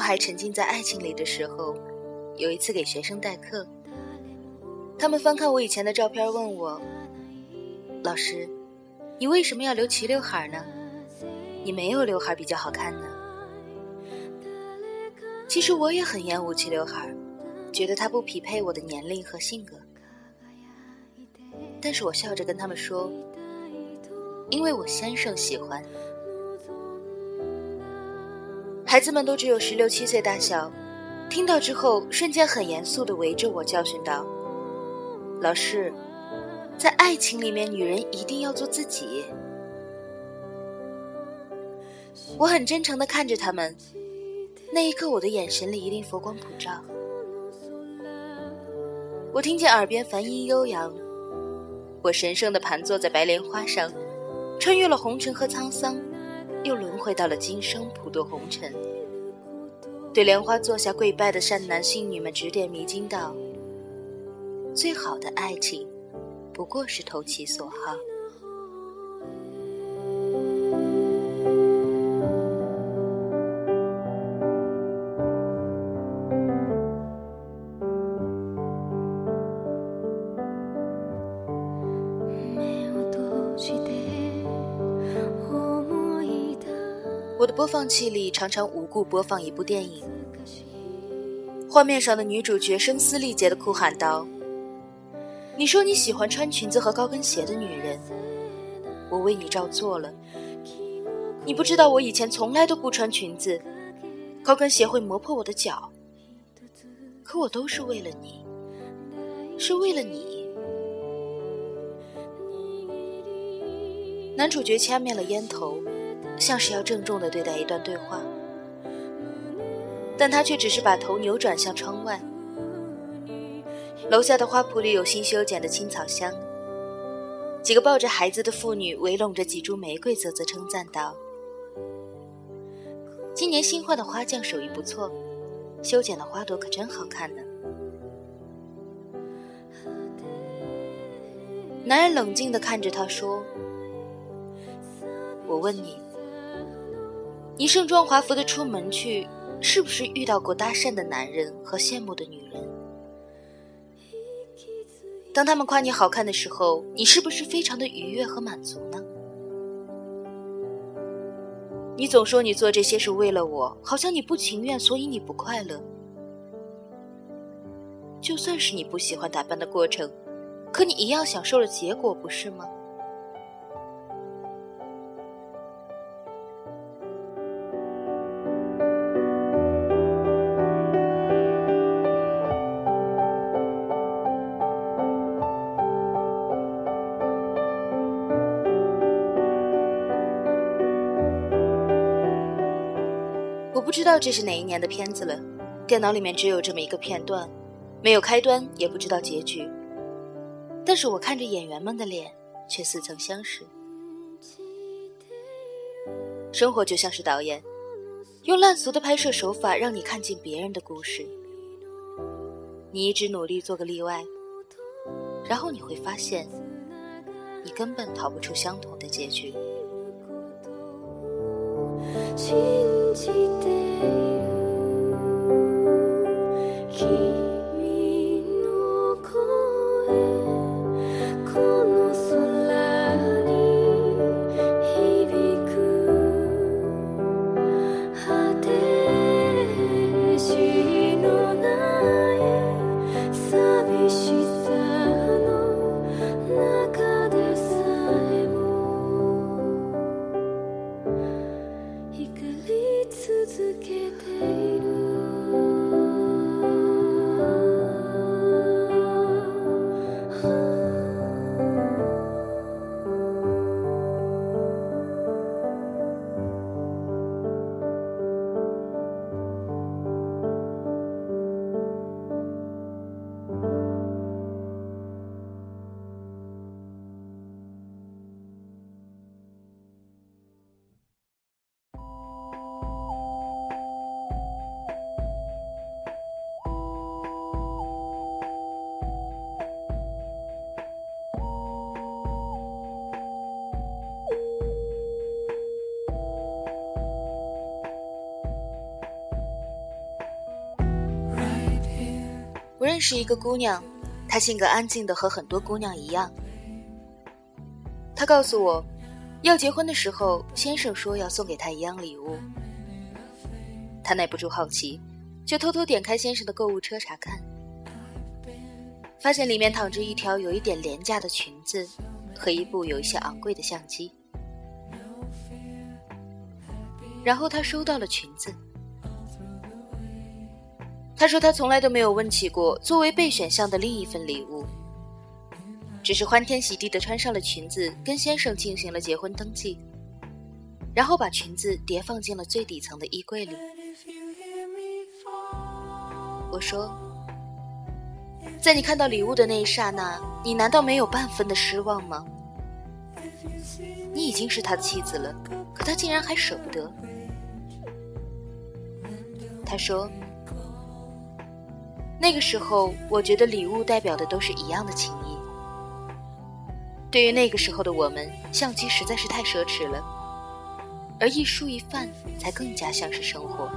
我还沉浸在爱情里的时候，有一次给学生代课，他们翻看我以前的照片，问我：“老师，你为什么要留齐刘海呢？你没有刘海比较好看呢？”其实我也很厌恶齐刘海，觉得它不匹配我的年龄和性格。但是我笑着跟他们说：“因为我先生喜欢。”孩子们都只有十六七岁大小，听到之后瞬间很严肃的围着我教训道：“老师，在爱情里面，女人一定要做自己。”我很真诚的看着他们。那一刻，我的眼神里一定佛光普照。我听见耳边梵音悠扬，我神圣的盘坐在白莲花上，穿越了红尘和沧桑，又轮回到了今生普渡红尘。对莲花坐下跪拜的善男信女们指点迷津道：“最好的爱情，不过是投其所好。”播放器里常常无故播放一部电影，画面上的女主角声嘶力竭地哭喊道：“你说你喜欢穿裙子和高跟鞋的女人，我为你照做了。你不知道我以前从来都不穿裙子，高跟鞋会磨破我的脚。可我都是为了你，是为了你。”男主角掐灭了烟头。像是要郑重的对待一段对话，但他却只是把头扭转向窗外。楼下的花圃里有新修剪的青草香，几个抱着孩子的妇女围拢着几株玫瑰，啧啧称赞道：“今年新换的花匠手艺不错，修剪的花朵可真好看呢。”男人冷静的看着他说：“我问你。”你盛装华服的出门去，是不是遇到过搭讪的男人和羡慕的女人？当他们夸你好看的时候，你是不是非常的愉悦和满足呢？你总说你做这些是为了我，好像你不情愿，所以你不快乐。就算是你不喜欢打扮的过程，可你一样享受了结果，不是吗？我不知道这是哪一年的片子了，电脑里面只有这么一个片段，没有开端，也不知道结局。但是我看着演员们的脸，却似曾相识。生活就像是导演，用烂俗的拍摄手法让你看尽别人的故事。你一直努力做个例外，然后你会发现，你根本逃不出相同的结局。认识一个姑娘，她性格安静的和很多姑娘一样。她告诉我，要结婚的时候，先生说要送给她一样礼物。她耐不住好奇，就偷偷点开先生的购物车查看，发现里面躺着一条有一点廉价的裙子和一部有一些昂贵的相机。然后她收到了裙子。他说：“他从来都没有问起过作为备选项的另一份礼物，只是欢天喜地的穿上了裙子，跟先生进行了结婚登记，然后把裙子叠放进了最底层的衣柜里。”我说：“在你看到礼物的那一刹那，你难道没有半分的失望吗？你已经是他的妻子了，可他竟然还舍不得。”他说。那个时候，我觉得礼物代表的都是一样的情谊。对于那个时候的我们，相机实在是太奢侈了，而一蔬一饭才更加像是生活。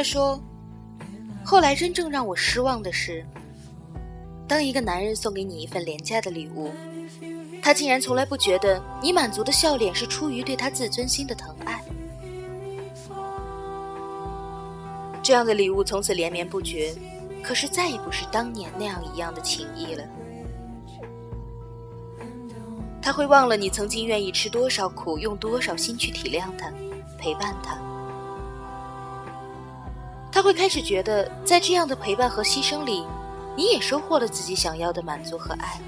他说：“后来真正让我失望的是，当一个男人送给你一份廉价的礼物，他竟然从来不觉得你满足的笑脸是出于对他自尊心的疼爱。这样的礼物从此连绵不绝，可是再也不是当年那样一样的情谊了。他会忘了你曾经愿意吃多少苦，用多少心去体谅他，陪伴他。”他会开始觉得，在这样的陪伴和牺牲里，你也收获了自己想要的满足和爱。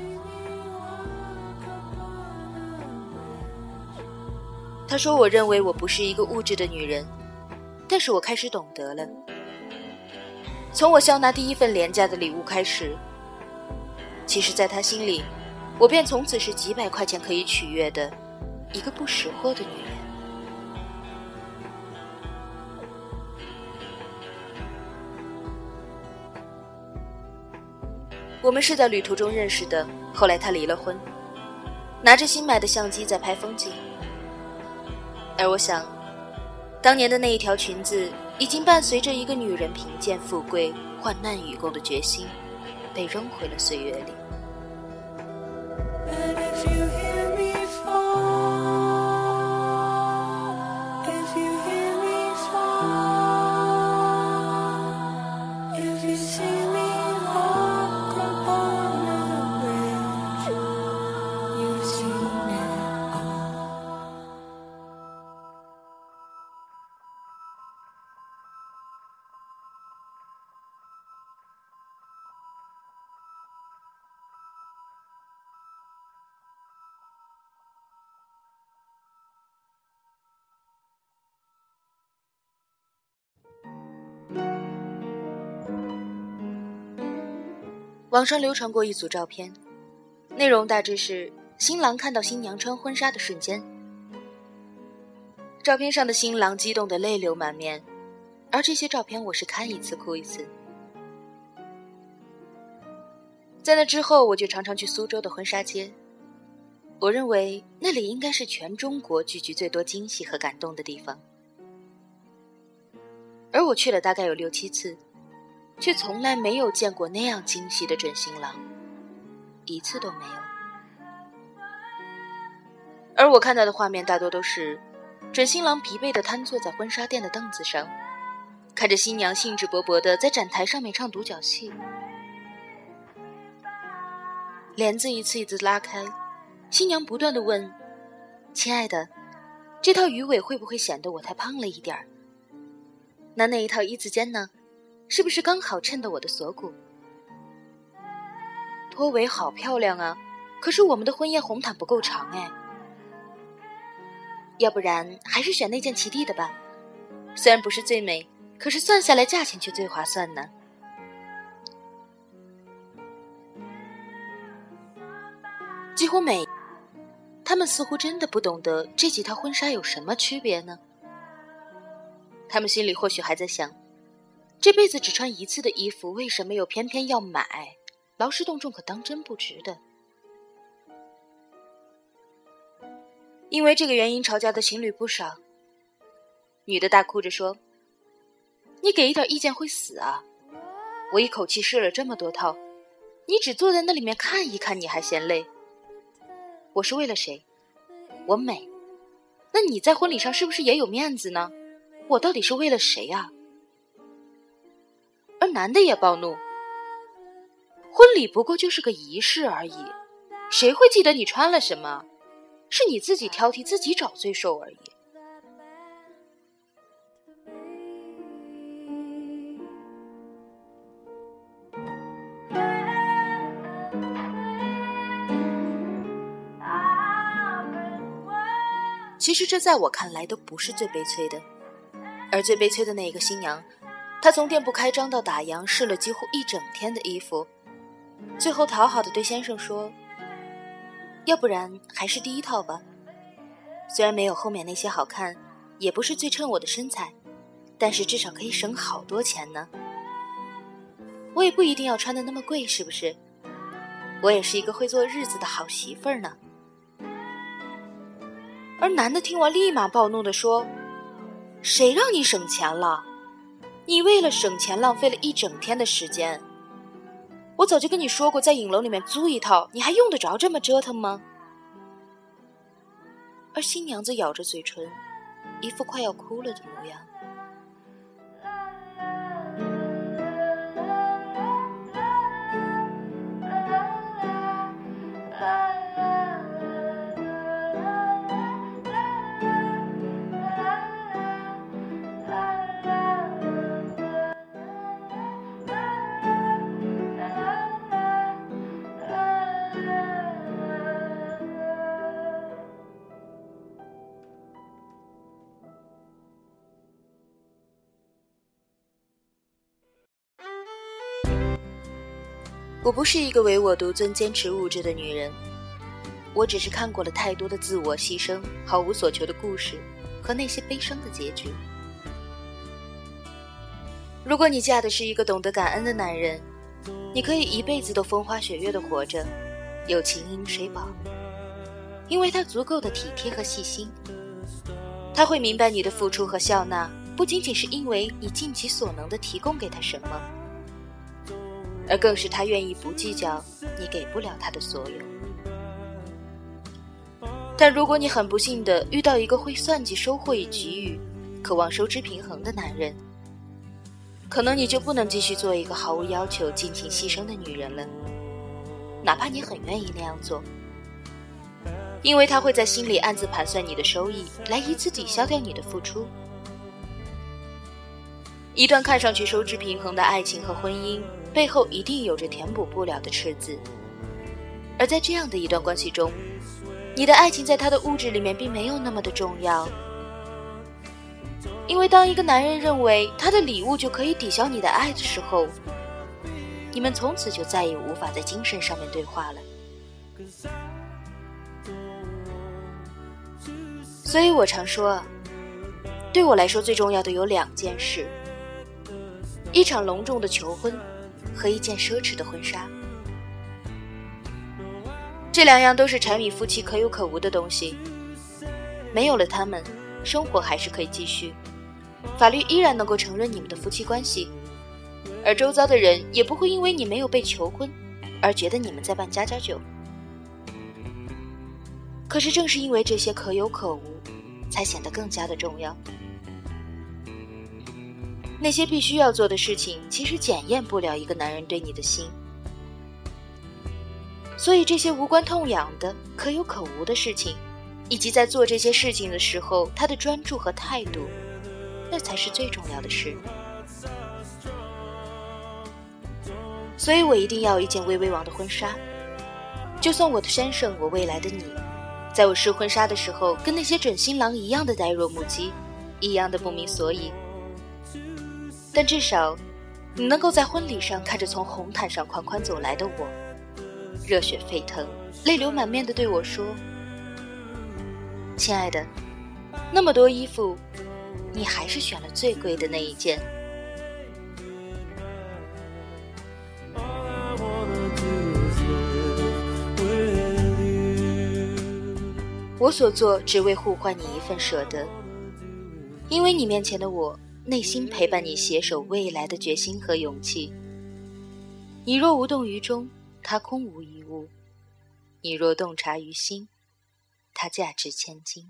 他说：“我认为我不是一个物质的女人，但是我开始懂得了。从我笑纳第一份廉价的礼物开始，其实，在他心里，我便从此是几百块钱可以取悦的一个不识货的女人。”我们是在旅途中认识的，后来他离了婚，拿着新买的相机在拍风景。而我想，当年的那一条裙子，已经伴随着一个女人贫贱富贵、患难与共的决心，被扔回了岁月里。网上流传过一组照片，内容大致是新郎看到新娘穿婚纱的瞬间。照片上的新郎激动的泪流满面，而这些照片我是看一次哭一次。在那之后，我就常常去苏州的婚纱街，我认为那里应该是全中国聚集最多惊喜和感动的地方，而我去了大概有六七次。却从来没有见过那样惊喜的准新郎，一次都没有。而我看到的画面大多都是准新郎疲惫地瘫坐在婚纱店的凳子上，看着新娘兴致勃勃地在展台上面唱独角戏，帘子一次一次拉开，新娘不断地问：“亲爱的，这套鱼尾会不会显得我太胖了一点儿？那那一套一字肩呢？”是不是刚好衬得我的锁骨？拖尾好漂亮啊！可是我们的婚宴红毯不够长哎，要不然还是选那件齐地的吧。虽然不是最美，可是算下来价钱却最划算呢。几乎每，他们似乎真的不懂得这几套婚纱有什么区别呢？他们心里或许还在想：这辈子只穿一次的衣服，为什么又偏偏要买？劳师动众，可当真不值得。因为这个原因吵架的情侣不少。女的大哭着说：“你给一点意见会死啊！我一口气试了这么多套，你只坐在那里面看一看，你还嫌累？我是为了谁？我美，那你在婚礼上是不是也有面子呢？我到底是为了谁呀？”男的也暴怒：“婚礼不过就是个仪式而已，谁会记得你穿了什么？是你自己挑剔，自己找罪受而已。”其实这在我看来都不是最悲催的，而最悲催的那一个新娘，他从店铺开张到打烊试了几乎一整天的衣服，最后讨好的对先生说：“要不然还是第一套吧，虽然没有后面那些好看，也不是最衬我的身材，但是至少可以省好多钱呢。我也不一定要穿的那么贵，是不是？我也是一个会做日子的好媳妇儿呢。”而男的听完，立马暴怒地说：“谁让你省钱了？你为了省钱浪费了一整天的时间。我早就跟你说过，在影楼里面租一套，你还用得着这么折腾吗？”而新娘子咬着嘴唇，一副快要哭了的模样。我不是一个唯我独尊、坚持物质的女人，我只是看过了太多的自我牺牲、毫无所求的故事和那些悲伤的结局。如果你嫁的是一个懂得感恩的男人，你可以一辈子都风花雪月的活着，有情饮水饱，因为他足够的体贴和细心。他会明白你的付出和笑纳，不仅仅是因为你尽其所能的提供给他什么。而更是他愿意不计较你给不了他的所有。但如果你很不幸的遇到一个会算计收获与给予、渴望收支平衡的男人，可能你就不能继续做一个毫无要求、尽情牺牲的女人了，哪怕你很愿意那样做，因为他会在心里暗自盘算你的收益，来以此抵消掉你的付出。一段看上去收支平衡的爱情和婚姻。背后一定有着填补不了的赤字，而在这样的一段关系中，你的爱情在他的物质里面并没有那么的重要，因为当一个男人认为他的礼物就可以抵消你的爱的时候，你们从此就再也无法在精神上面对话了。所以我常说，对我来说最重要的有两件事：一场隆重的求婚。和一件奢侈的婚纱，这两样都是柴米夫妻可有可无的东西。没有了他们，生活还是可以继续，法律依然能够承认你们的夫妻关系，而周遭的人也不会因为你没有被求婚而觉得你们在办家家酒。可是正是因为这些可有可无，才显得更加的重要。那些必须要做的事情，其实检验不了一个男人对你的心。所以，这些无关痛痒的、可有可无的事情，以及在做这些事情的时候他的专注和态度，那才是最重要的事。所以我一定要一件薇薇王的婚纱，就算我的先生，我未来的你，在我试婚纱的时候，跟那些准新郎一样的呆若木鸡，一样的不明所以。但至少，你能够在婚礼上看着从红毯上款款走来的我，热血沸腾、泪流满面的对我说：“亲爱的，那么多衣服，你还是选了最贵的那一件。”我所做，只为互换你一份舍得，因为你面前的我，内心陪伴你携手未来的决心和勇气。你若无动于衷，它空无一物；你若洞察于心，它价值千金。